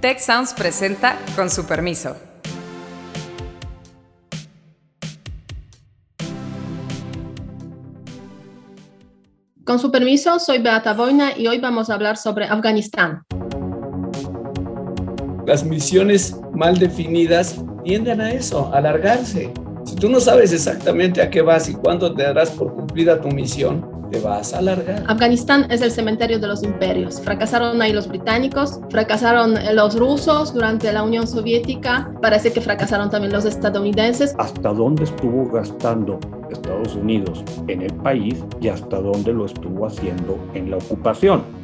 Tech Sounds presenta con su permiso. Con su permiso, soy Beata Boina y hoy vamos a hablar sobre Afganistán. Las misiones mal definidas tienden a eso, a alargarse. Si tú no sabes exactamente a qué vas y cuándo te darás por cumplida tu misión, te vas a alargar. Afganistán es el cementerio de los imperios. Fracasaron ahí los británicos, fracasaron los rusos durante la Unión Soviética, parece que fracasaron también los estadounidenses. ¿Hasta dónde estuvo gastando Estados Unidos en el país y hasta dónde lo estuvo haciendo en la ocupación?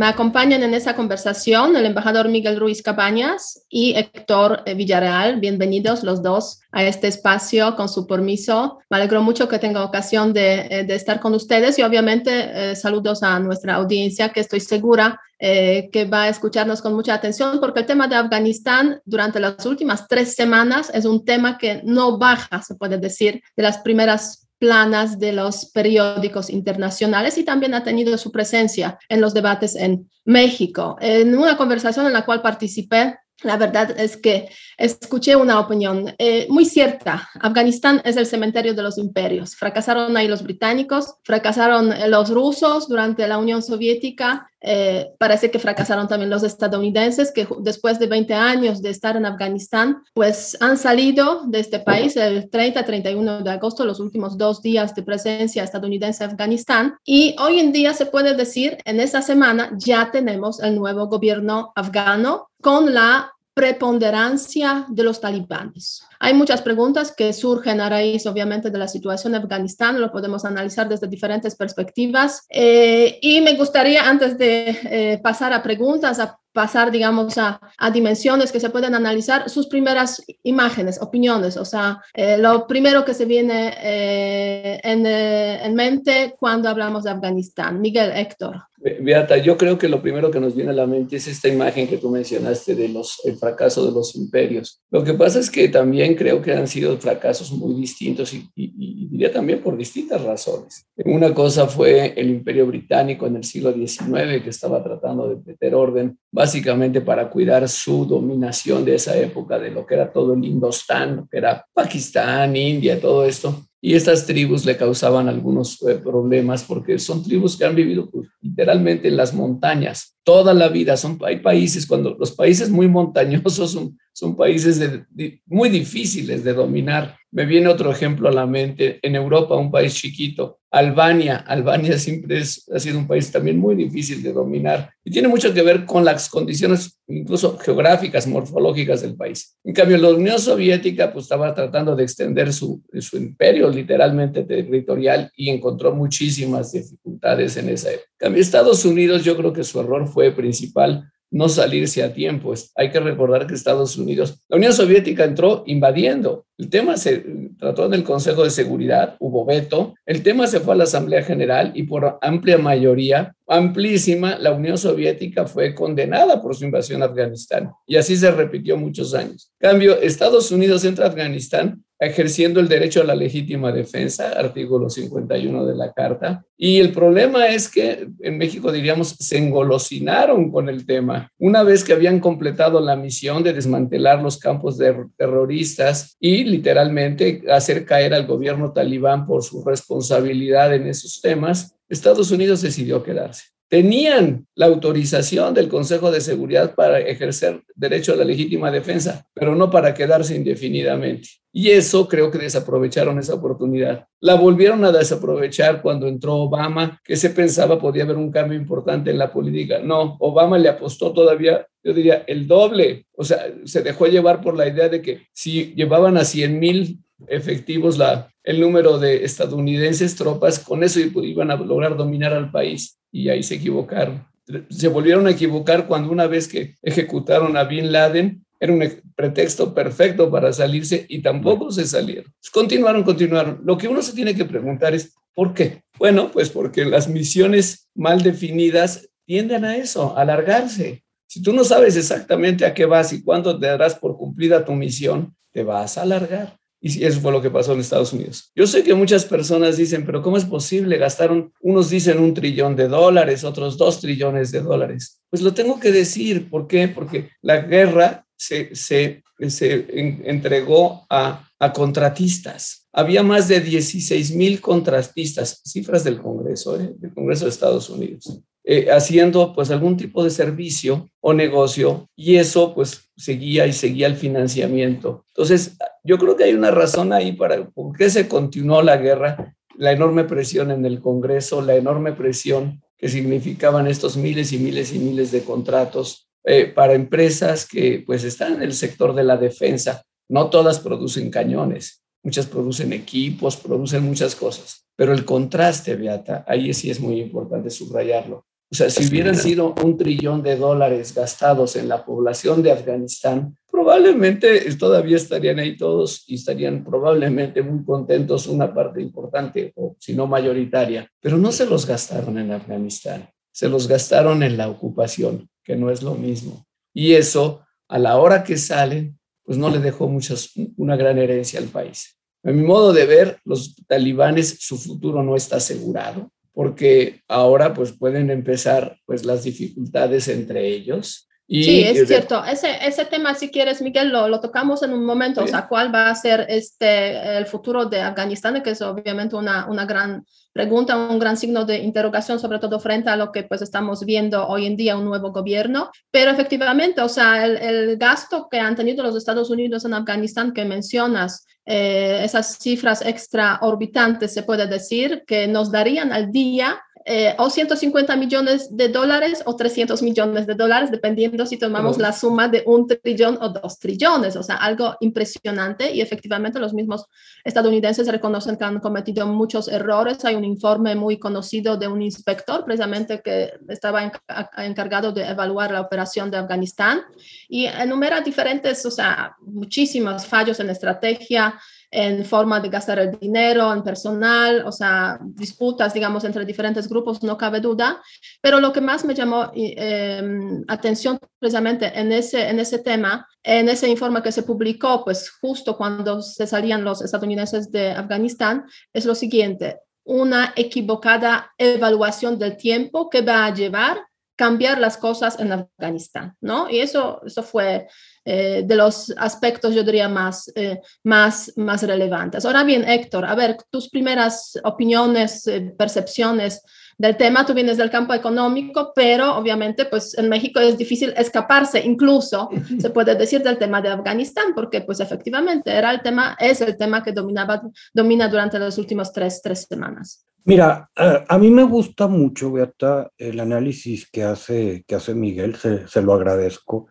Me acompañan en esa conversación el embajador Miguel Ruiz Cabañas y Héctor eh, Villarreal. Bienvenidos los dos a este espacio con su permiso. Me alegro mucho que tenga ocasión de, eh, estar con ustedes y obviamente eh, saludos a nuestra audiencia que estoy segura que va a escucharnos con mucha atención porque el tema de Afganistán durante las últimas tres semanas es un tema que no baja, se puede decir, de las primeras planas de los periódicos internacionales y también ha tenido su presencia en los debates en México. En una conversación en la cual participé la verdad es que escuché una opinión eh, muy cierta. Afganistán es el cementerio de los imperios. Fracasaron ahí los británicos, fracasaron los rusos durante la Unión Soviética, eh, parece que fracasaron también los estadounidenses, que después de 20 años de estar en Afganistán, pues han salido de este país el 30-31 de agosto, los últimos dos días de presencia estadounidense en Afganistán. Y hoy en día se puede decir, en esta semana ya tenemos el nuevo gobierno afgano con la preponderancia de los talibanes. Hay muchas preguntas que surgen a raíz, obviamente, de la situación en Afganistán, lo podemos analizar desde diferentes perspectivas. Eh, y me gustaría, antes de eh, pasar a preguntas, a pasar, digamos, a, a, dimensiones que se pueden analizar, sus primeras imágenes, opiniones, o sea, eh, lo primero que se viene en, en mente cuando hablamos de Afganistán. Miguel, Héctor. Beata, yo creo que lo primero que nos viene a la mente es esta imagen que tú mencionaste de los, el fracaso de los imperios. Lo que pasa es que también creo que han sido fracasos muy distintos y, diría también por distintas razones. Una cosa fue el imperio británico en el siglo XIX que estaba tratando de meter orden básicamente para cuidar su dominación de esa época, de lo que era todo el Indostán, que era Pakistán, India, todo esto y estas tribus le causaban algunos eh, problemas porque son tribus que han vivido pues, literalmente en las montañas toda la vida. Son, hay países, cuando los países muy montañosos son, son países muy difíciles de dominar. Me viene otro ejemplo a la mente. En Europa, un país chiquito, Albania. Albania siempre ha sido un país también muy difícil de dominar y tiene mucho que ver con las condiciones incluso geográficas, morfológicas del país. En cambio, la Unión Soviética pues, estaba tratando de extender su, su imperio literalmente territorial y encontró muchísimas dificultades en esa época. En cambio, Estados Unidos yo creo que su error fue principal no salirse a tiempo. Hay que recordar que Estados Unidos, la Unión Soviética entró invadiendo. El tema se trató en el Consejo de Seguridad, hubo veto. El tema se fue a la Asamblea General y por amplia mayoría, amplísima, la Unión Soviética fue condenada por su invasión a Afganistán. Y así se repitió muchos años. cambio, Estados Unidos entra a Afganistán ejerciendo el derecho a la legítima defensa, artículo 51 de la Carta. Y el problema es que en México, diríamos, se engolosinaron con el tema. Una vez que habían completado la misión de desmantelar los campos de terroristas y literalmente hacer caer al gobierno talibán por su responsabilidad en esos temas, Estados Unidos decidió quedarse tenían la autorización del Consejo de Seguridad para ejercer derecho a la legítima defensa, pero no para quedarse indefinidamente. Y eso creo que desaprovecharon esa oportunidad. La volvieron a desaprovechar cuando entró Obama, que se pensaba podía haber un cambio importante en la política. No, Obama le apostó todavía, yo diría, el doble. O sea, se dejó llevar por la idea de que si llevaban a 100 mil efectivos la, el número de estadounidenses tropas, con eso iban a lograr dominar al país y ahí se equivocaron. Se volvieron a equivocar cuando una vez que ejecutaron a Bin Laden, era un pretexto perfecto para salirse y tampoco se salieron. Continuaron, continuaron. Lo que uno se tiene que preguntar es, ¿por qué? Bueno, pues porque las misiones mal definidas tienden a eso, a alargarse. Si tú no sabes exactamente a qué vas y cuándo te darás por cumplida tu misión, te vas a alargar. Y eso fue lo que pasó en Estados Unidos. Yo sé que muchas personas dicen, pero ¿cómo es posible? Gastaron, unos dicen un trillón de dólares, otros dos trillones de dólares. Pues lo tengo que decir, ¿por qué? Porque la guerra se, se, se entregó a, a, contratistas. Había más de 16 mil contratistas, cifras del Congreso, ¿eh? del Congreso de Estados Unidos, eh, haciendo pues algún tipo de servicio o negocio y eso pues seguía y seguía el financiamiento. Entonces, yo creo que hay una razón ahí para por qué se continuó la guerra, la enorme presión en el Congreso, la enorme presión que significaban estos miles y miles y miles de contratos eh, para empresas que pues están en el sector de la defensa. No todas producen cañones, muchas producen equipos, producen muchas cosas, pero el contraste, Beata, ahí sí es muy importante subrayarlo. O sea, si hubieran sido un trillón de dólares gastados en la población de Afganistán, probablemente todavía estarían ahí todos y estarían probablemente muy contentos, una parte importante o si no mayoritaria, pero no se los gastaron en Afganistán, se los gastaron en la ocupación, que no es lo mismo. Y eso, a la hora que salen, pues no le dejó muchas, una gran herencia al país. A mi modo de ver, los talibanes, su futuro no está asegurado porque ahora pues pueden empezar pues las dificultades entre ellos. Y sí, es cierto. Ese, ese tema, si quieres, Miguel, lo, lo tocamos en un momento. O sea, ¿cuál va a ser este, el futuro de Afganistán? Que es obviamente una, una gran pregunta, un gran signo de interrogación, sobre todo frente a lo que pues estamos viendo hoy en día, un nuevo gobierno. Pero efectivamente, o sea, el, el gasto que han tenido los Estados Unidos en Afganistán que mencionas, eh, esas cifras extraorbitantes, se puede decir, que nos darían al día eh, o 150 millones de dólares o 300 millones de dólares, dependiendo si tomamos la suma de un trillón o dos trillones, o sea, algo impresionante. Y efectivamente los mismos estadounidenses reconocen que han cometido muchos errores. Hay un informe muy conocido de un inspector precisamente que estaba encargado de evaluar la operación de Afganistán. Y enumera diferentes, o sea, muchísimos fallos en estrategia, en forma de gastar el dinero, en personal, o sea, disputas, digamos, entre diferentes grupos, no cabe duda. Pero lo que más me llamó eh, atención precisamente en ese, en ese tema, en ese informe que se publicó, pues justo cuando se salían los estadounidenses de Afganistán, es lo siguiente, una equivocada evaluación del tiempo que va a llevar cambiar las cosas en Afganistán, ¿no? Y eso, eso fue eh, de los aspectos, yo diría, más, eh, más, más relevantes. Ahora bien, Héctor, a ver, tus primeras opiniones, eh, percepciones del tema, tú vienes del campo económico, pero obviamente, pues en México es difícil escaparse, incluso se puede decir del tema de Afganistán, porque pues efectivamente era el tema, es el tema que dominaba, domina durante las últimas tres, tres semanas. Mira, a, mí me gusta mucho, Beata, el análisis que hace, que hace Miguel, se, lo agradezco.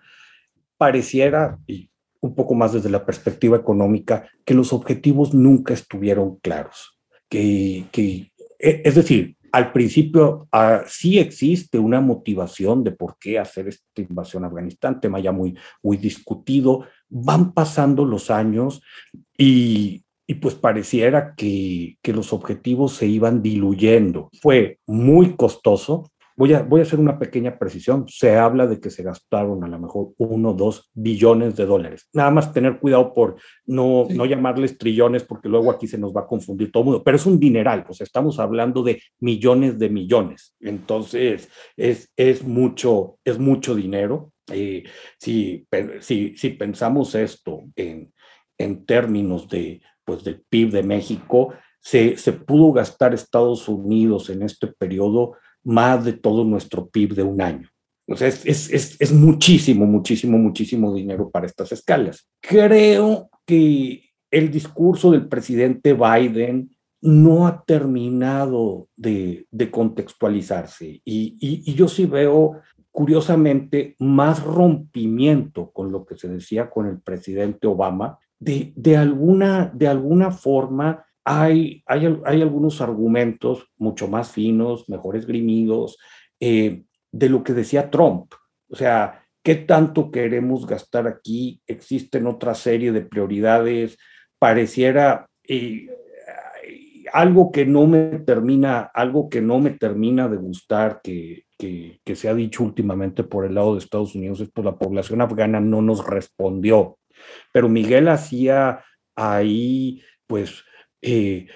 Pareciera, y un poco más desde la perspectiva económica, que los objetivos nunca estuvieron claros. Que, e, es decir, al principio ah, sí existe una motivación de por qué hacer esta invasión a Afganistán, tema ya muy, muy discutido. Van pasando los años y y pues pareciera que, que, los objetivos se iban diluyendo. Fue muy costoso. Voy a, voy a hacer una pequeña precisión. Se habla de que se gastaron a lo mejor uno o dos billones de dólares. Nada más tener cuidado por no, no llamarles trillones porque luego aquí se nos va a confundir todo el mundo. Pero es un dineral, o sea, estamos hablando de millones de millones. Entonces, es, es, mucho, es mucho dinero. Eh, si, si, si pensamos esto en, en términos de pues, del PIB de México, se, se pudo gastar Estados Unidos en este periodo más de todo nuestro PIB de un año. O sea, es, es, es, muchísimo, muchísimo, muchísimo dinero para estas escalas. Creo que el discurso del presidente Biden no ha terminado de, de contextualizarse y, y, yo sí veo, curiosamente, más rompimiento con lo que se decía con el presidente Obama de, alguna, de alguna forma hay, hay, algunos argumentos mucho más finos, mejor esgrimidos, eh, de lo que decía Trump. O sea, ¿qué tanto queremos gastar aquí? Existen otra serie de prioridades. Pareciera eh, algo que no me termina, algo que no me termina de gustar, que, que, se ha dicho últimamente por el lado de Estados Unidos, es que la población afgana no nos respondió pero Miguel hacía ahí, pues,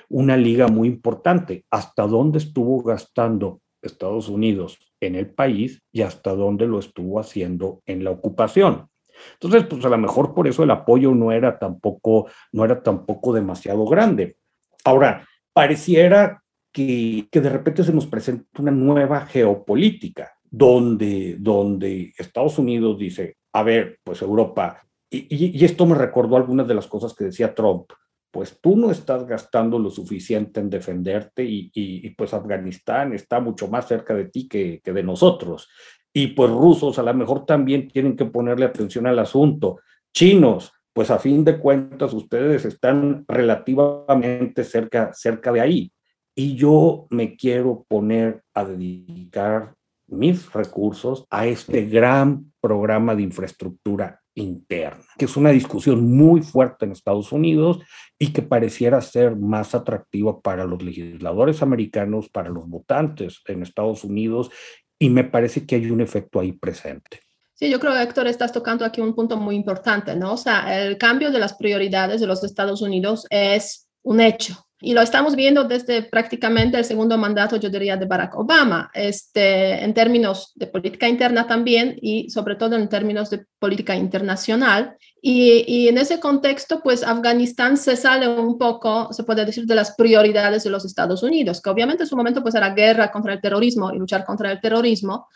una liga muy importante. ¿Hasta dónde estuvo gastando Estados Unidos en el país y hasta dónde lo estuvo haciendo en la ocupación. Entonces, pues a lo mejor por eso el apoyo no era tampoco, no era tampoco demasiado grande. Ahora, pareciera que, que de repente se nos presenta una nueva geopolítica, donde, donde Estados Unidos dice, a ver, pues Europa, y, y, esto me recordó algunas de las cosas que decía Trump, pues tú no estás gastando lo suficiente en defenderte y, pues Afganistán está mucho más cerca de ti que, que, de nosotros. Y pues rusos a lo mejor también tienen que ponerle atención al asunto. Chinos, pues a fin de cuentas ustedes están relativamente cerca, cerca de ahí. Y yo me quiero poner a dedicar mis recursos a este gran programa de infraestructura interna, que es una discusión muy fuerte en Estados Unidos y que pareciera ser más atractiva para los legisladores americanos, para los votantes en Estados Unidos, y me parece que hay un efecto ahí presente. Sí, yo creo, Héctor, estás tocando aquí un punto muy importante, ¿no? O sea, el cambio de las prioridades de los Estados Unidos es un hecho. Y lo estamos viendo desde prácticamente el segundo mandato, yo diría, de Barack Obama, este, en términos de política interna también y sobre todo en términos de política internacional. Y, en ese contexto, pues Afganistán se sale un poco, se puede decir, de las prioridades de los Estados Unidos, que obviamente en su momento pues era guerra contra el terrorismo y luchar contra el terrorismo,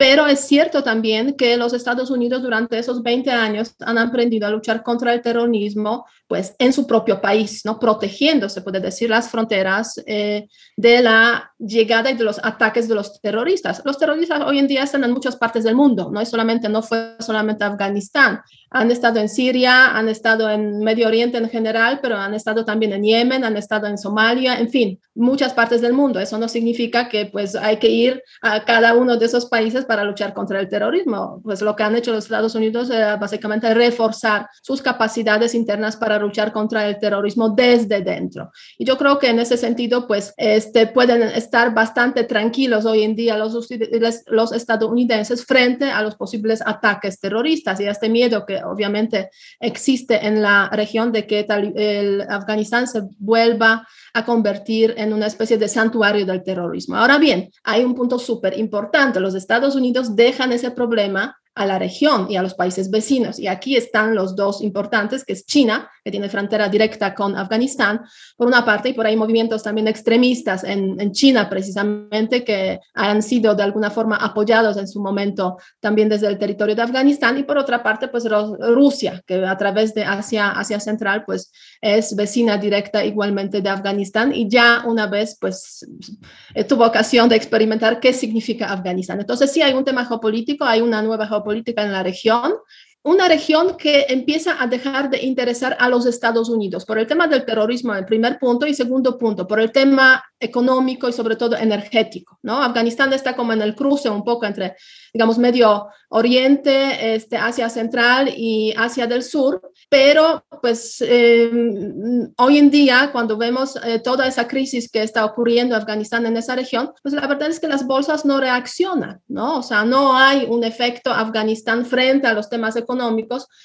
pero es cierto también que los Estados Unidos durante esos 20 años han aprendido a luchar contra el terrorismo pues en su propio país, ¿no? protegiendo, se puede decir, las fronteras eh, de la llegada y de los ataques de los terroristas. Los terroristas hoy en día están en muchas partes del mundo, no, es solamente, no fue solamente Afganistán, han estado en Siria, han estado en Medio Oriente en general, pero han estado también en Yemen, han estado en Somalia, en fin, muchas partes del mundo. Eso no significa que pues hay que ir a cada uno de esos países para luchar contra el terrorismo. Pues lo que han hecho los Estados Unidos es básicamente reforzar sus capacidades internas para luchar contra el terrorismo desde dentro. Y yo creo que en ese sentido, pues, este, pueden estar bastante tranquilos hoy en día los, los estadounidenses frente a los posibles ataques terroristas y a este miedo que obviamente existe en la región de que el Afganistán se vuelva a convertir en una especie de santuario del terrorismo. Ahora bien, hay un punto súper importante. Los Estados Unidos dejan ese problema a la región y a los países vecinos. Y aquí están los dos importantes, que es China, que tiene frontera directa con Afganistán, por una parte, y por ahí movimientos también extremistas en, en China, precisamente, que han sido de alguna forma apoyados en su momento también desde el territorio de Afganistán, y por otra parte, pues Rusia, que a través de Asia, Asia Central, pues es vecina directa igualmente de Afganistán, y ya una vez, pues tuvo ocasión de experimentar qué significa Afganistán. Entonces, sí hay un tema geopolítico, hay una nueva geopolítica política en la región, una región que empieza a dejar de interesar a los Estados Unidos por el tema del terrorismo, el primer punto, y segundo punto, por el tema económico y sobre todo energético. ¿no? Afganistán está como en el cruce un poco entre, digamos, Medio Oriente, este, Asia Central y Asia del Sur, pero pues em, hoy en día, cuando vemos eh, toda esa crisis que está ocurriendo en Afganistán en esa región, pues la verdad es que las bolsas no reaccionan, ¿no? O sea, no hay un efecto Afganistán frente a los temas económicos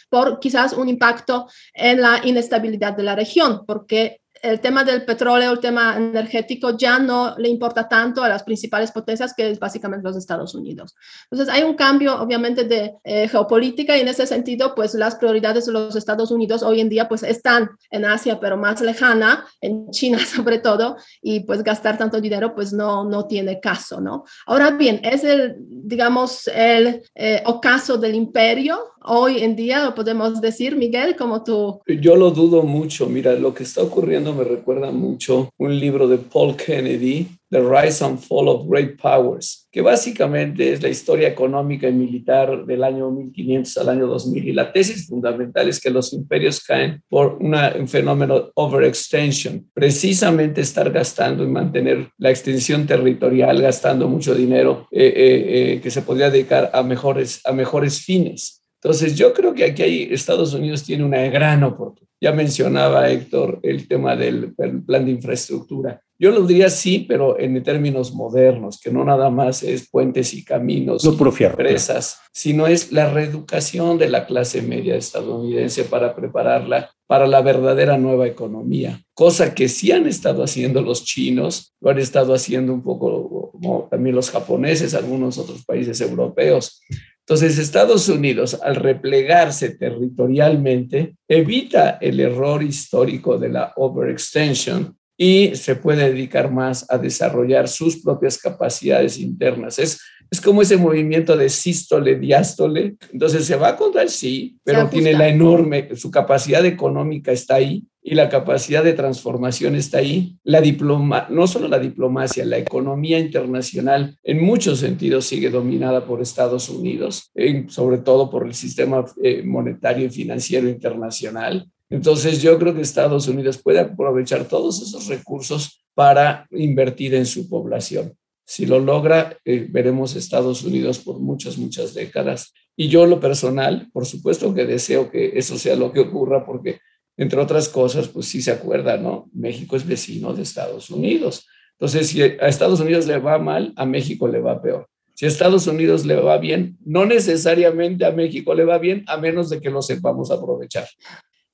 por quizás un impacto en la inestabilidad de la región, porque el tema del petróleo, el tema energético ya no le importa tanto a las principales potencias que es básicamente los Estados Unidos. Entonces hay un cambio obviamente de eh, geopolítica y en ese sentido pues las prioridades de los Estados Unidos hoy en día pues están en Asia pero más lejana, en China sobre todo y pues gastar tanto dinero pues no, no tiene caso, ¿no? Ahora bien, es el digamos el eh, ocaso del imperio hoy en día, lo podemos decir, Miguel, como tú. Yo lo dudo mucho. Mira, lo que está ocurriendo me recuerda mucho un libro de Paul Kennedy, The Rise and Fall of Great Powers, que básicamente es la historia económica y militar del año 1500 al año 2000. Y la tesis fundamental es que los imperios caen por un fenómeno overextension, precisamente estar gastando y mantener la extensión territorial, gastando mucho dinero eh, eh, eh, que se podría dedicar a mejores, a mejores fines. Entonces, yo creo que aquí hay, Estados Unidos tiene una gran oportunidad. Ya mencionaba Héctor el tema del plan de infraestructura. Yo lo diría sí, pero en términos modernos, que no nada más es puentes y caminos, no empresas, sino es la reeducación de la clase media estadounidense para prepararla para la verdadera nueva economía, cosa que sí han estado haciendo los chinos, lo han estado haciendo un poco como también los japoneses, algunos otros países europeos. Entonces, Estados Unidos, al replegarse territorialmente, evita el error histórico de la overextension y se puede dedicar más a desarrollar sus propias capacidades internas. Es, es como ese movimiento de sístole, diástole. Entonces se va contra el sí, pero tiene la enorme, su capacidad económica está ahí y la capacidad de transformación está ahí. La diploma, no solo la diplomacia, la economía internacional en muchos sentidos sigue dominada por Estados Unidos, sobre todo por el sistema eh, monetario y financiero internacional. Entonces yo creo que Estados Unidos puede aprovechar todos esos recursos para invertir en su población. Si lo logra, eh, veremos Estados Unidos por muchas, muchas décadas. Y yo lo personal, por supuesto que deseo que eso sea lo que ocurra porque, entre otras cosas, pues sí se acuerda, ¿no? México es vecino de Estados Unidos. Entonces, si a Estados Unidos le va mal, a México le va peor. Si a Estados Unidos le va bien, no necesariamente a México le va bien, a menos de que lo sepamos aprovechar.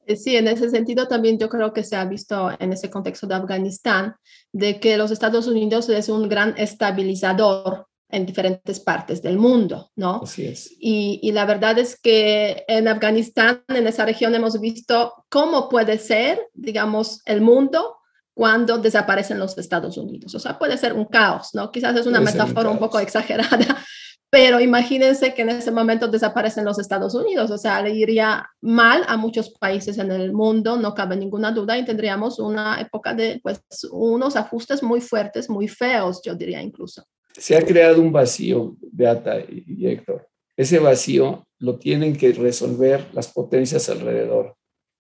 Eh, sí, en ese sentido también yo creo que se ha visto en ese contexto de Afganistán, de que los Estados Unidos es un gran estabilizador en diferentes partes del mundo, ¿no? Así es. Y, y, la verdad es que en Afganistán, en esa región, hemos visto cómo puede ser, digamos, el mundo cuando desaparecen los Estados Unidos. O sea, puede ser un caos, ¿no? Quizás es una metáfora un, un poco exagerada, pero imagínense que en ese momento desaparecen los Estados Unidos, o sea, le iría mal a muchos países en el mundo, no cabe ninguna duda, y tendríamos una época de pues, unos ajustes muy fuertes, muy feos, yo diría incluso. Se ha creado un vacío, Beata y Héctor. Ese vacío lo tienen que resolver las potencias alrededor,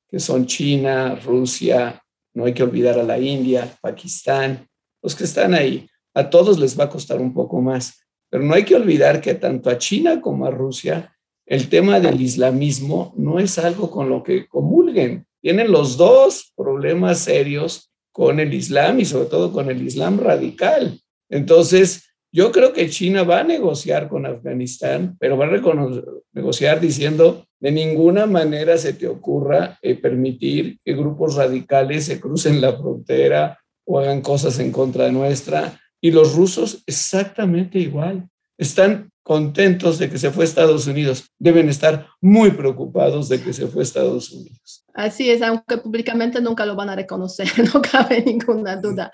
que son China, Rusia, no hay que olvidar a la India, Pakistán, los que están ahí. A todos les va a costar un poco más pero no hay que olvidar que tanto a China como a Rusia el tema del islamismo no es algo con lo que comulguen. Tienen los dos problemas serios con el Islam y sobre todo con el Islam radical. Entonces, yo creo que China va a negociar con Afganistán, pero va a negociar diciendo, de ninguna manera se te ocurra eh, permitir que grupos radicales se crucen la frontera o hagan cosas en contra de nuestra. Y los rusos exactamente igual. Están contentos de que se fue a Estados Unidos. Deben estar muy preocupados de que se fue a Estados Unidos. Así es, aunque públicamente nunca lo van a reconocer, no cabe ninguna duda.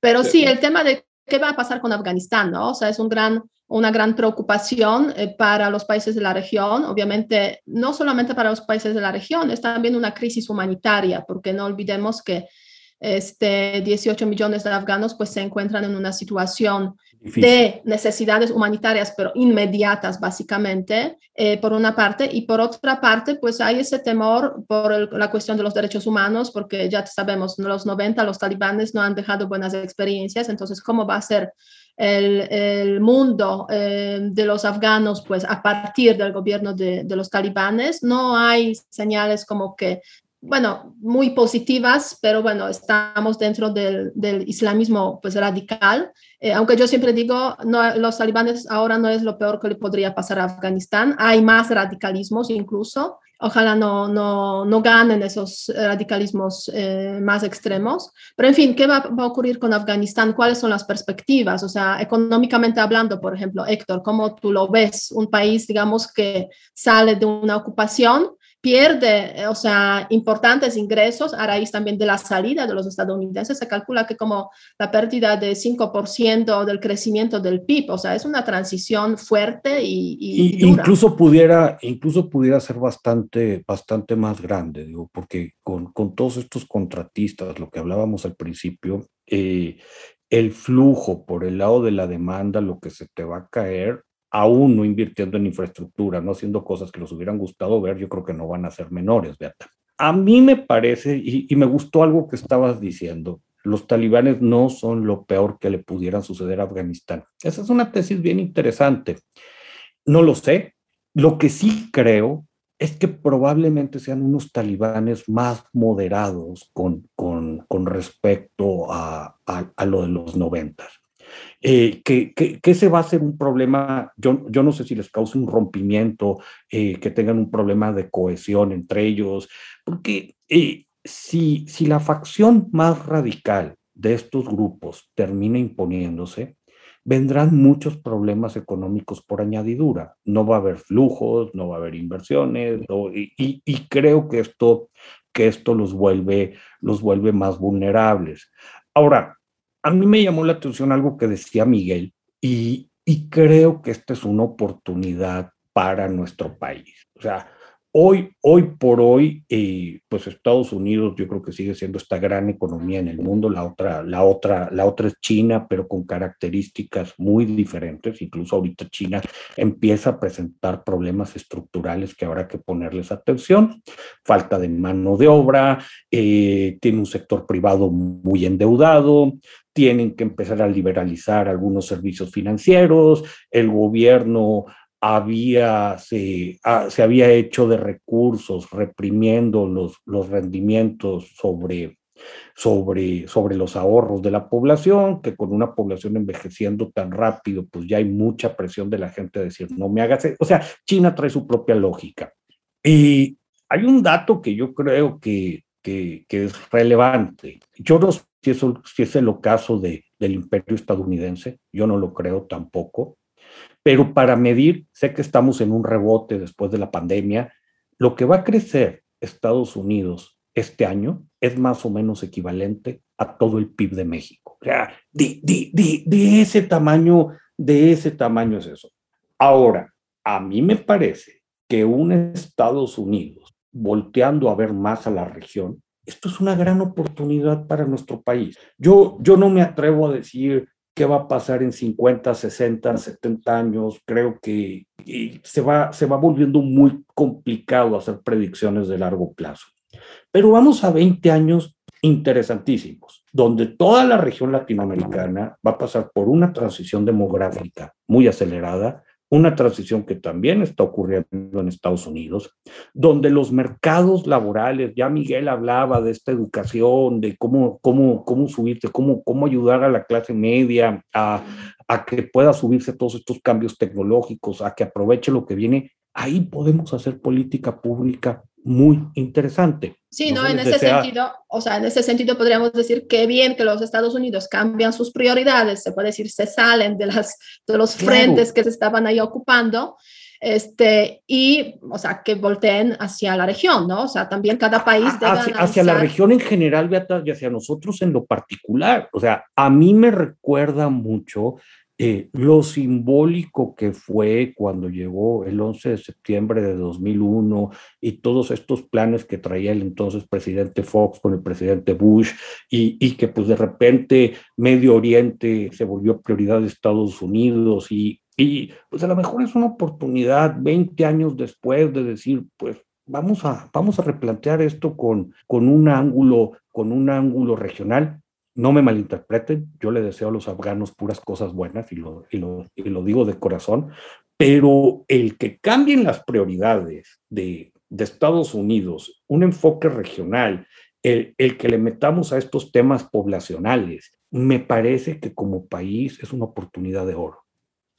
Pero sí, el tema de qué va a pasar con Afganistán, ¿no? O sea, es un gran, una gran preocupación eh, para los países de la región. Obviamente, no solamente para los países de la región, es también una crisis humanitaria, porque no olvidemos que este, 18 millones de afganos pues se encuentran en una situación de necesidades humanitarias, pero inmediatas básicamente, eh, por una parte, y por otra parte, pues hay ese temor por la cuestión de los derechos humanos, porque ya sabemos, en los 90 los talibanes no han dejado buenas experiencias, entonces, ¿cómo va a ser el, el mundo eh, de los afganos, pues a partir del gobierno de, de, los talibanes, no hay señales como que bueno, muy positivas, pero bueno, estamos dentro del, islamismo pues radical. Eh, aunque yo siempre digo, no, los talibanes ahora no es lo peor que le podría pasar a Afganistán. Hay más radicalismos incluso. Ojalá no, no, no ganen esos radicalismos eh, más extremos. Pero en fin, ¿qué va, va, a ocurrir con Afganistán? ¿Cuáles son las perspectivas? O sea, económicamente hablando, por ejemplo, Héctor, ¿cómo tú lo ves? Un país, digamos, que sale de una ocupación pierde, o sea, importantes ingresos a raíz también de la salida de los estadounidenses. Se calcula que como la pérdida de 5% del crecimiento del PIB, o sea, es una transición fuerte y, y, dura. Incluso pudiera, incluso pudiera ser bastante, bastante más grande, digo, porque con, con todos estos contratistas, lo que hablábamos al principio, eh, el flujo por el lado de la demanda, lo que se te va a caer aún no invirtiendo en infraestructura, no haciendo cosas que los hubieran gustado ver, yo creo que no van a ser menores, Beata. A mí me parece, y, me gustó algo que estabas diciendo, los talibanes no son lo peor que le pudieran suceder a Afganistán. Esa es una tesis bien interesante. No lo sé. Lo que sí creo es que probablemente sean unos talibanes más moderados con, con, con respecto a, a, a, lo de los noventas eh, que, que, que, va a ser un problema, yo, yo no sé si les causa un rompimiento, eh, que tengan un problema de cohesión entre ellos, porque eh, si, si la facción más radical de estos grupos termina imponiéndose, vendrán muchos problemas económicos por añadidura. No va a haber flujos, no va a haber inversiones, y, y, creo que esto, que esto los, vuelve, los vuelve más vulnerables. Ahora, a mí me llamó la atención algo que decía Miguel, y, creo que esta es una oportunidad para nuestro país. O sea, Hoy, hoy por hoy, eh, pues Estados Unidos yo creo que sigue siendo esta gran economía en el mundo, la otra, la otra, la otra es China, pero con características muy diferentes. Incluso ahorita China empieza a presentar problemas estructurales que habrá que ponerles atención. Falta de mano de obra, eh, tiene un sector privado muy endeudado, tienen que empezar a liberalizar algunos servicios financieros, el gobierno había, se, se, había hecho de recursos reprimiendo los, los rendimientos sobre, sobre, sobre los ahorros de la población, que con una población envejeciendo tan rápido, pues ya hay mucha presión de la gente a decir, no me hagas, o sea, China trae su propia lógica. Y hay un dato que yo creo que, que, que es relevante. Yo no si, eso, es el ocaso de, del imperio estadounidense, yo no lo creo tampoco pero para medir, sé que estamos en un rebote después de la pandemia, lo que va a crecer Estados Unidos este año es más o menos equivalente a todo el PIB de México. O sea, de, de ese tamaño, de ese tamaño es eso. Ahora, a mí me parece que un Estados Unidos volteando a ver más a la región, esto es una gran oportunidad para nuestro país. Yo, yo no me atrevo a decir qué va a pasar en 50, 60, 70 años. Creo que se va, se va volviendo muy complicado hacer predicciones de largo plazo. Pero vamos a 20 años interesantísimos, donde toda la región latinoamericana va a pasar por una transición demográfica muy acelerada, una transición que también está ocurriendo en Estados Unidos, donde los mercados laborales, ya Miguel hablaba de esta educación, de cómo, cómo, cómo subirse, cómo, cómo ayudar a la clase media a, a que pueda subirse todos estos cambios tecnológicos, a que aproveche lo que viene, ahí podemos hacer política pública muy interesante. Sí, no, en ese sentido, o sea, en ese sentido podríamos decir que bien que los Estados Unidos cambian sus prioridades, se puede decir, se salen de, las, de los frentes que se estaban ahí ocupando, este, y, o sea, que volteen hacia la región, ¿no? O sea, también cada país debe hacia, hacia la región en general, Beata, y hacia nosotros en lo particular. O sea, a mí me recuerda mucho eh, lo simbólico que fue cuando llegó el 11 de septiembre de 2001 y todos estos planes que traía el entonces presidente Fox con el presidente Bush y, que pues de repente Medio Oriente se volvió prioridad de Estados Unidos y, y pues a lo mejor es una oportunidad 20 años después de decir pues vamos a, vamos a replantear esto con, con un ángulo con un ángulo regional no me malinterpreten, yo le deseo a los afganos puras cosas buenas y lo, y lo, digo de corazón, pero el que cambien las prioridades de, Estados Unidos, un enfoque regional, el, el, que le metamos a estos temas poblacionales, me parece que como país es una oportunidad de oro.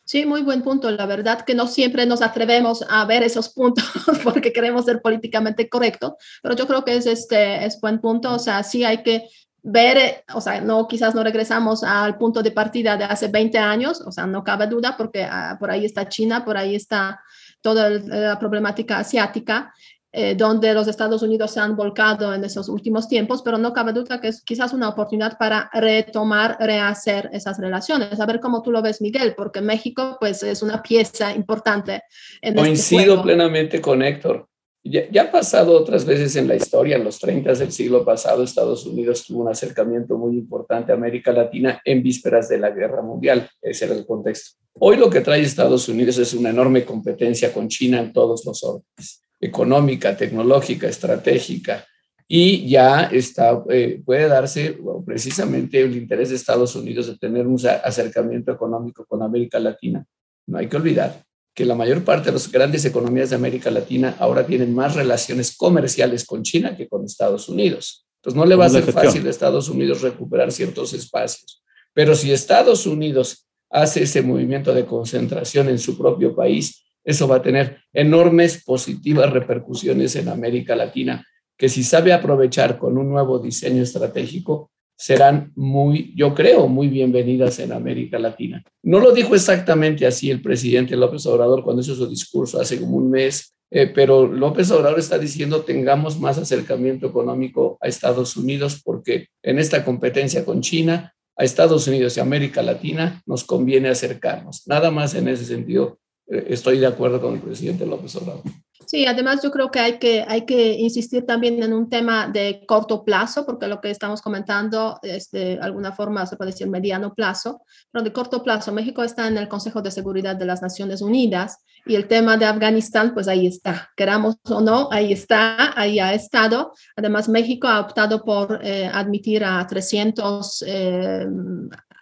Sí, muy buen punto. La verdad que no siempre nos atrevemos a ver esos puntos porque queremos ser políticamente correcto, pero yo creo que es este es buen punto. O sea, sí hay que ver, o sea, no, quizás no regresamos al punto de partida de hace 20 años, o sea, no cabe duda porque ah, por ahí está China, por ahí está toda la problemática asiática, eh, donde los Estados Unidos se han volcado en esos últimos tiempos, pero no cabe duda que es quizás una oportunidad para retomar, rehacer esas relaciones. A ver cómo tú lo ves, Miguel, porque México pues es una pieza importante. En este Coincido plenamente con Héctor. Ya, ha pasado otras veces en la historia, en los 30 del siglo pasado, Estados Unidos tuvo un acercamiento muy importante a América Latina en vísperas de la guerra mundial. Ese era el contexto. Hoy lo que trae Estados Unidos es una enorme competencia con China en todos los órdenes, económica, tecnológica, estratégica, y ya está, eh, puede darse precisamente el interés de Estados Unidos de tener un acercamiento económico con América Latina. No hay que olvidar que la mayor parte de las grandes economías de América Latina ahora tienen más relaciones comerciales con China que con Estados Unidos. Entonces no le va a ser fácil a Estados Unidos recuperar ciertos espacios. Pero si Estados Unidos hace ese movimiento de concentración en su propio país, eso va a tener enormes positivas repercusiones en América Latina. que si sabe aprovechar con un nuevo diseño estratégico, serán muy, yo creo, muy bienvenidas en América Latina. No lo dijo exactamente así el presidente López Obrador cuando hizo su discurso hace como un mes, eh, pero López Obrador está diciendo tengamos más acercamiento económico a Estados Unidos porque en esta competencia con China, a Estados Unidos y América Latina nos conviene acercarnos. Nada más en ese sentido eh, estoy de acuerdo con el presidente López Obrador. Sí, además yo creo que hay, que hay que insistir también en un tema de corto plazo, porque lo que estamos comentando es de alguna forma, se puede decir mediano plazo, pero de corto plazo. México está en el Consejo de Seguridad de las Naciones Unidas y el tema de Afganistán, pues ahí está, queramos o no, ahí está, ahí ha estado. Además, México ha optado por eh, admitir a 300 eh,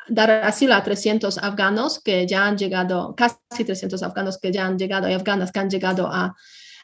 dar asilo a 300 afganos que ya han llegado, casi 300 afganos que ya han llegado y afganas que han llegado a,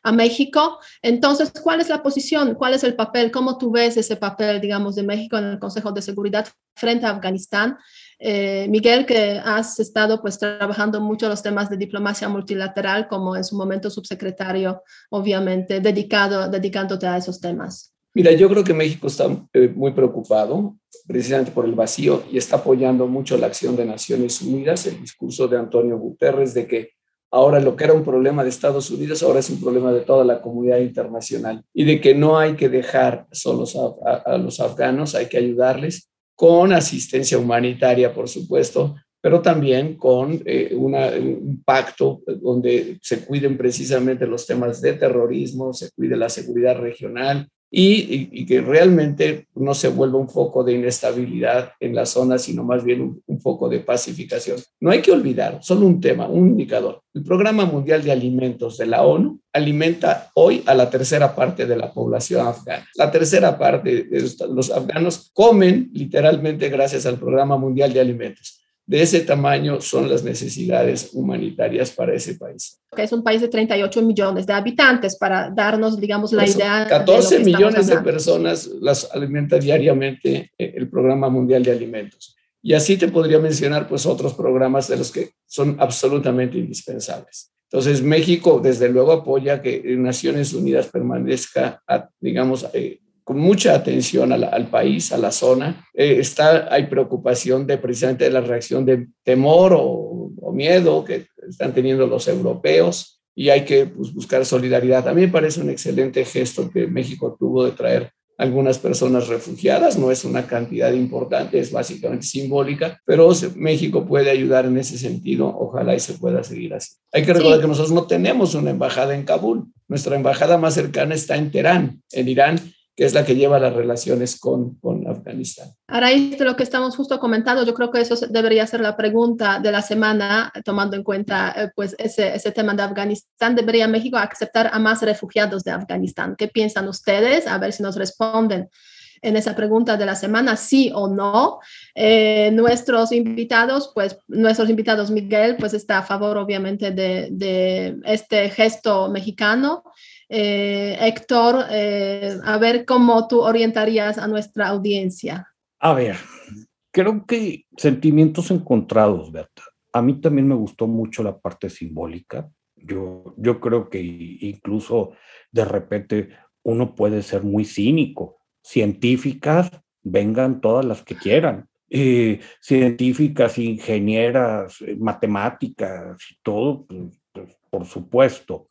a México. Entonces, ¿cuál es la posición? ¿Cuál es el papel? ¿Cómo tú ves ese papel, digamos, de México en el Consejo de Seguridad frente a Afganistán? Eh, Miguel, que has estado pues trabajando mucho los temas de diplomacia multilateral como en su momento subsecretario, obviamente, dedicado, dedicándote a esos temas. Mira, yo creo que México está eh, muy preocupado precisamente por el vacío y está apoyando mucho la acción de Naciones Unidas, el discurso de Antonio Guterres de que ahora lo que era un problema de Estados Unidos, ahora es un problema de toda la comunidad internacional. Y de que no hay que dejar solos a, los afganos, hay que ayudarles con asistencia humanitaria, por supuesto, pero también con eh, un pacto donde se cuiden precisamente los temas de terrorismo, se cuide la seguridad regional, y, que realmente no se vuelva un foco de inestabilidad en la zona, sino más bien un, un, foco de pacificación. No hay que olvidar, solo un tema, un indicador. El Programa Mundial de Alimentos de la ONU alimenta hoy a la tercera parte de la población afgana. La tercera parte de los afganos comen literalmente gracias al Programa Mundial de Alimentos de ese tamaño son las necesidades humanitarias para ese país. Es un país de 38 millones de habitantes para darnos, digamos, la idea. 14 millones de personas las alimenta diariamente eh, el Programa Mundial de Alimentos. Y así te podría mencionar pues otros programas de los que son absolutamente indispensables. Entonces, México desde luego apoya que Naciones Unidas permanezca, digamos, eh, con mucha atención al, país, a la zona. Eh, está, hay preocupación de precisamente de la reacción de temor o, miedo que están teniendo los europeos y hay que pues, buscar solidaridad. A mí me parece un excelente gesto que México tuvo de traer algunas personas refugiadas, no es una cantidad importante, es básicamente simbólica, pero México puede ayudar en ese sentido, ojalá y se pueda seguir así. Hay que recordar que nosotros no tenemos una embajada en Kabul, nuestra embajada más cercana está en Teherán, en Irán, que es la que lleva las relaciones con, con Afganistán. A raíz lo que estamos justo comentando, yo creo que eso debería ser la pregunta de la semana, tomando en cuenta eh, pues ese, ese tema de Afganistán. ¿Debería México aceptar a más refugiados de Afganistán? ¿Qué piensan ustedes? A ver si nos responden en esa pregunta de la semana, sí o no. Eh, nuestros invitados, pues nuestros invitados, Miguel, pues está a favor obviamente de este gesto mexicano. Eh, Héctor, eh, a ver cómo tú orientarías a nuestra audiencia. A ver, creo que sentimientos encontrados, Berta. A mí también me gustó mucho la parte simbólica. Yo, yo creo que incluso de repente uno puede ser muy cínico. Científicas, vengan todas las que quieran. Eh, científicas, ingenieras, matemáticas y todo, pues, pues, por supuesto.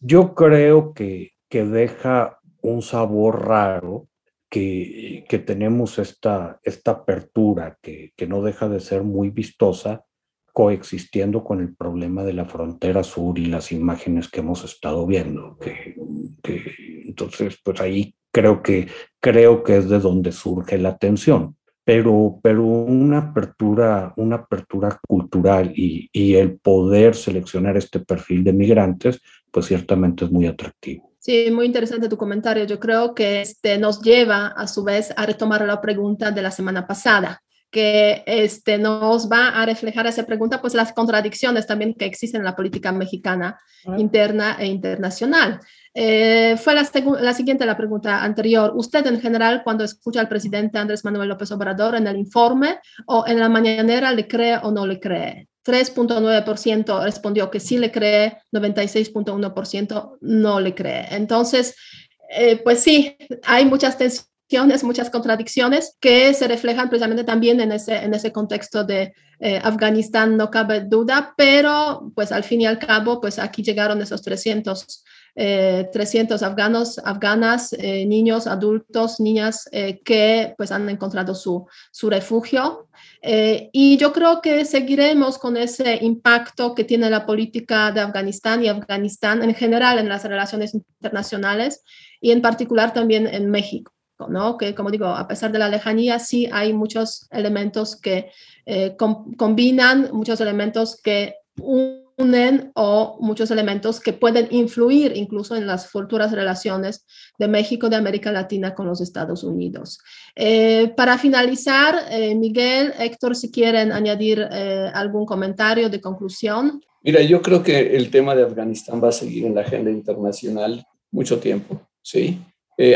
Yo creo que, que deja un sabor raro que, que tenemos esta, esta apertura que, que, no deja de ser muy vistosa coexistiendo con el problema de la frontera sur y las imágenes que hemos estado viendo. Que, que, entonces, pues ahí creo que, creo que es de donde surge la tensión. Pero, pero una apertura, una apertura cultural y, y el poder seleccionar este perfil de migrantes, pues ciertamente es muy atractivo. Sí, muy interesante tu comentario. Yo creo que este nos lleva a su vez a retomar la pregunta de la semana pasada, que este, nos va a reflejar esa pregunta, pues las contradicciones también que existen en la política mexicana interna e internacional. Eh, fue la, la, siguiente la pregunta anterior. ¿Usted en general cuando escucha al presidente Andrés Manuel López Obrador en el informe o en la mañanera le cree o no le cree? 3.9% respondió que sí le cree, 96.1% no le cree. Entonces, pues sí, hay muchas tensiones, muchas contradicciones que se reflejan precisamente también en ese, en ese contexto de Afganistán, no cabe duda, pero pues al fin y al cabo, pues aquí llegaron esos 300 300 eh, afganos, afganas, eh, niños, adultos, niñas eh, que pues han encontrado su, su refugio. Y yo creo que seguiremos con ese impacto que tiene la política de Afganistán y Afganistán en general en las relaciones internacionales y en particular también en México. ¿no? Que como digo, a pesar de la lejanía, sí hay muchos elementos que combinan, muchos elementos que unen o muchos elementos que pueden influir incluso en las futuras relaciones de México, de América Latina con los Estados Unidos. Eh, para finalizar, eh, Miguel, Héctor, si quieren añadir eh, algún comentario de conclusión. Mira, yo creo que el tema de Afganistán va a seguir en la agenda internacional mucho tiempo, ¿sí?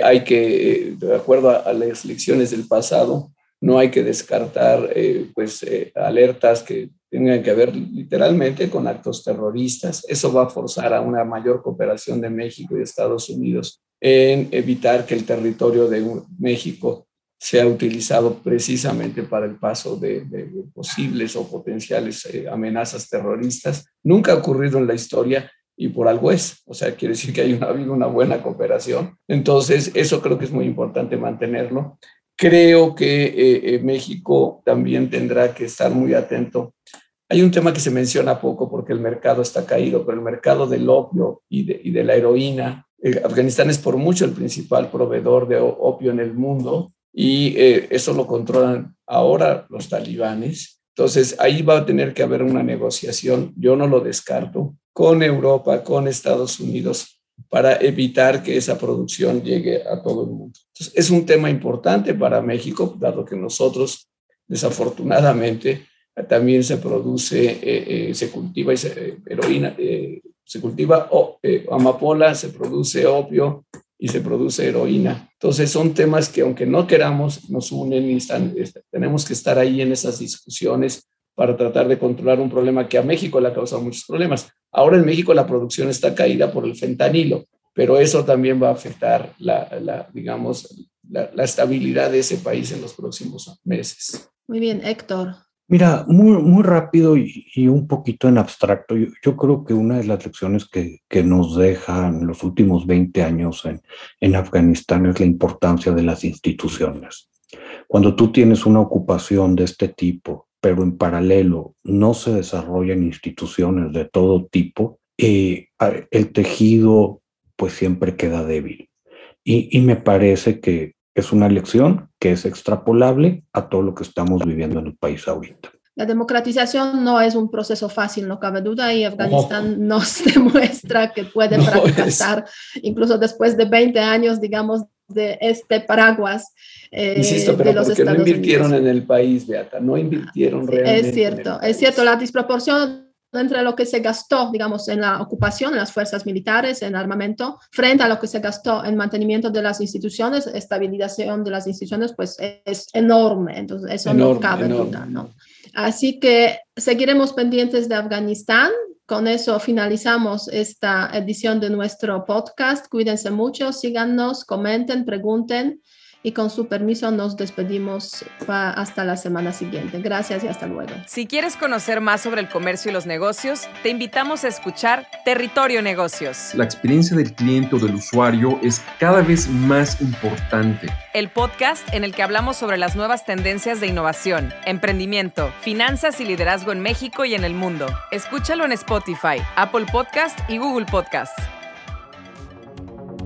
hay que, de acuerdo a, a, las lecciones del pasado, no hay que descartar pues, alertas que tengan que ver literalmente con actos terroristas. Eso va a forzar a una mayor cooperación de México y Estados Unidos en evitar que el territorio de México sea utilizado precisamente para el paso de, posibles o potenciales eh, amenazas terroristas. Nunca ha ocurrido en la historia y por algo es. O sea, quiere decir que hay una, ha habido una buena cooperación. Entonces, eso creo que es muy importante mantenerlo. Creo que eh, eh, México también tendrá que estar muy atento hay un tema que se menciona poco porque el mercado está caído, pero el mercado del opio y de, la heroína, eh, Afganistán es por mucho el principal proveedor de opio en el mundo y eh, eso lo controlan ahora los talibanes. Entonces ahí va a tener que haber una negociación, yo no lo descarto, con Europa, con Estados Unidos, para evitar que esa producción llegue a todo el mundo. Es un tema importante para México, dado que nosotros, desafortunadamente, también se produce, eh, eh, se cultiva eh, heroína, se cultiva amapola, se produce opio y se produce heroína. Entonces son temas que aunque no queramos, nos unen y están, tenemos que estar ahí en esas discusiones para tratar de controlar un problema que a México le ha causado muchos problemas. Ahora en México la producción está caída por el fentanilo, pero eso también va a afectar la, digamos, la, la estabilidad de ese país en los próximos meses. Muy bien, Héctor. Mira, muy, muy rápido y, un poquito en abstracto, yo, creo que una de las lecciones que, que nos dejan los últimos 20 años en, en Afganistán es la importancia de las instituciones. Cuando tú tienes una ocupación de este tipo, pero en paralelo no se desarrollan instituciones de todo tipo, eh, el tejido pues siempre queda débil. Y, y me parece que es una lección que es extrapolable a todo lo que estamos viviendo en el país ahorita. La democratización no es un proceso fácil, no cabe duda, y Afganistán nos demuestra que puede fracasar, incluso después de 20 años, digamos, de este paraguas. Eh, Insisto, pero de los porque no invirtieron en el país, Beata, no invirtieron realmente. Es cierto, es cierto, la disproporción entre lo que se gastó, digamos, en la ocupación, en las fuerzas militares, en armamento, frente a lo que se gastó en mantenimiento de las instituciones, estabilización de las instituciones, pues es enorme. Entonces, eso no cabe duda, ¿no? Así que seguiremos pendientes de Afganistán. Con eso finalizamos esta edición de nuestro podcast. Cuídense mucho, síganos, comenten, pregunten y con su permiso nos despedimos hasta la semana siguiente. Gracias y hasta luego. Si quieres conocer más sobre el comercio y los negocios, te invitamos a escuchar Territorio Negocios. La experiencia del cliente o del usuario es cada vez más importante. El podcast en el que hablamos sobre las nuevas tendencias de innovación, emprendimiento, finanzas y liderazgo en México y en el mundo. Escúchalo en Spotify, Apple Podcast y Google Podcast.